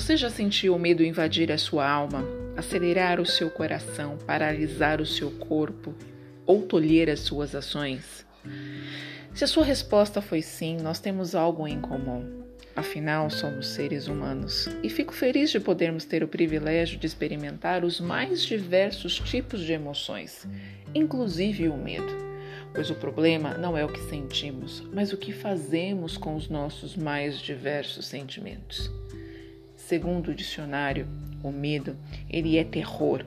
Você já sentiu o medo invadir a sua alma, acelerar o seu coração, paralisar o seu corpo ou tolher as suas ações? Se a sua resposta foi sim, nós temos algo em comum. Afinal, somos seres humanos e fico feliz de podermos ter o privilégio de experimentar os mais diversos tipos de emoções, inclusive o medo. Pois o problema não é o que sentimos, mas o que fazemos com os nossos mais diversos sentimentos. Segundo o dicionário, o medo, ele é terror,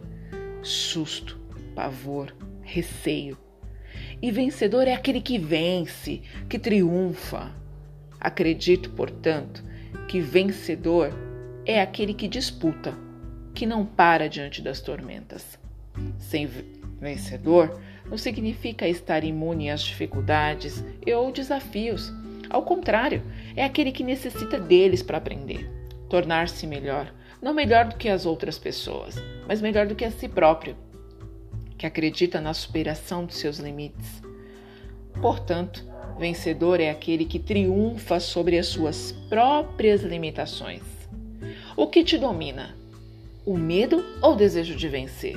susto, pavor, receio. E vencedor é aquele que vence, que triunfa. Acredito, portanto, que vencedor é aquele que disputa, que não para diante das tormentas. Sem vencedor não significa estar imune às dificuldades ou desafios. Ao contrário, é aquele que necessita deles para aprender tornar-se melhor, não melhor do que as outras pessoas, mas melhor do que a si próprio, que acredita na superação dos seus limites. Portanto, vencedor é aquele que triunfa sobre as suas próprias limitações. O que te domina? O medo ou o desejo de vencer?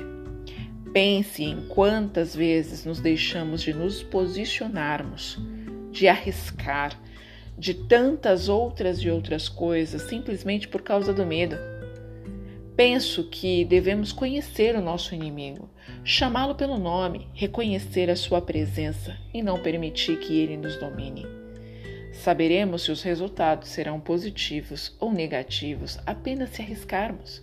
Pense em quantas vezes nos deixamos de nos posicionarmos, de arriscar, de tantas outras e outras coisas simplesmente por causa do medo. Penso que devemos conhecer o nosso inimigo, chamá-lo pelo nome, reconhecer a sua presença e não permitir que ele nos domine. Saberemos se os resultados serão positivos ou negativos apenas se arriscarmos.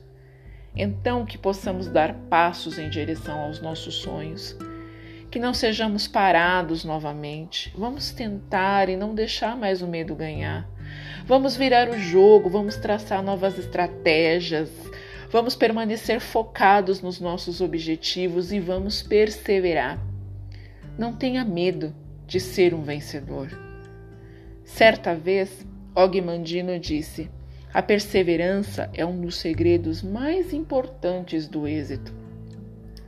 Então, que possamos dar passos em direção aos nossos sonhos que não sejamos parados novamente. Vamos tentar e não deixar mais o medo ganhar. Vamos virar o jogo, vamos traçar novas estratégias, vamos permanecer focados nos nossos objetivos e vamos perseverar. Não tenha medo de ser um vencedor. Certa vez, Og Mandino disse: a perseverança é um dos segredos mais importantes do êxito.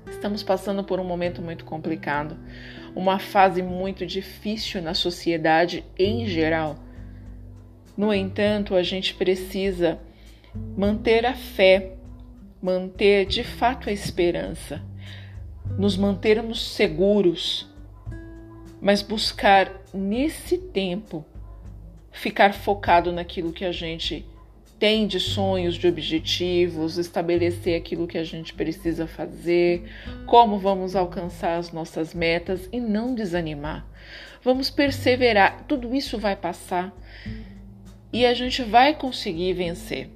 Estamos passando por um momento muito complicado, uma fase muito difícil na sociedade em geral. No entanto, a gente precisa manter a fé, manter de fato a esperança, nos mantermos seguros, mas buscar nesse tempo ficar focado naquilo que a gente tem de sonhos, de objetivos, estabelecer aquilo que a gente precisa fazer, como vamos alcançar as nossas metas e não desanimar. Vamos perseverar, tudo isso vai passar e a gente vai conseguir vencer.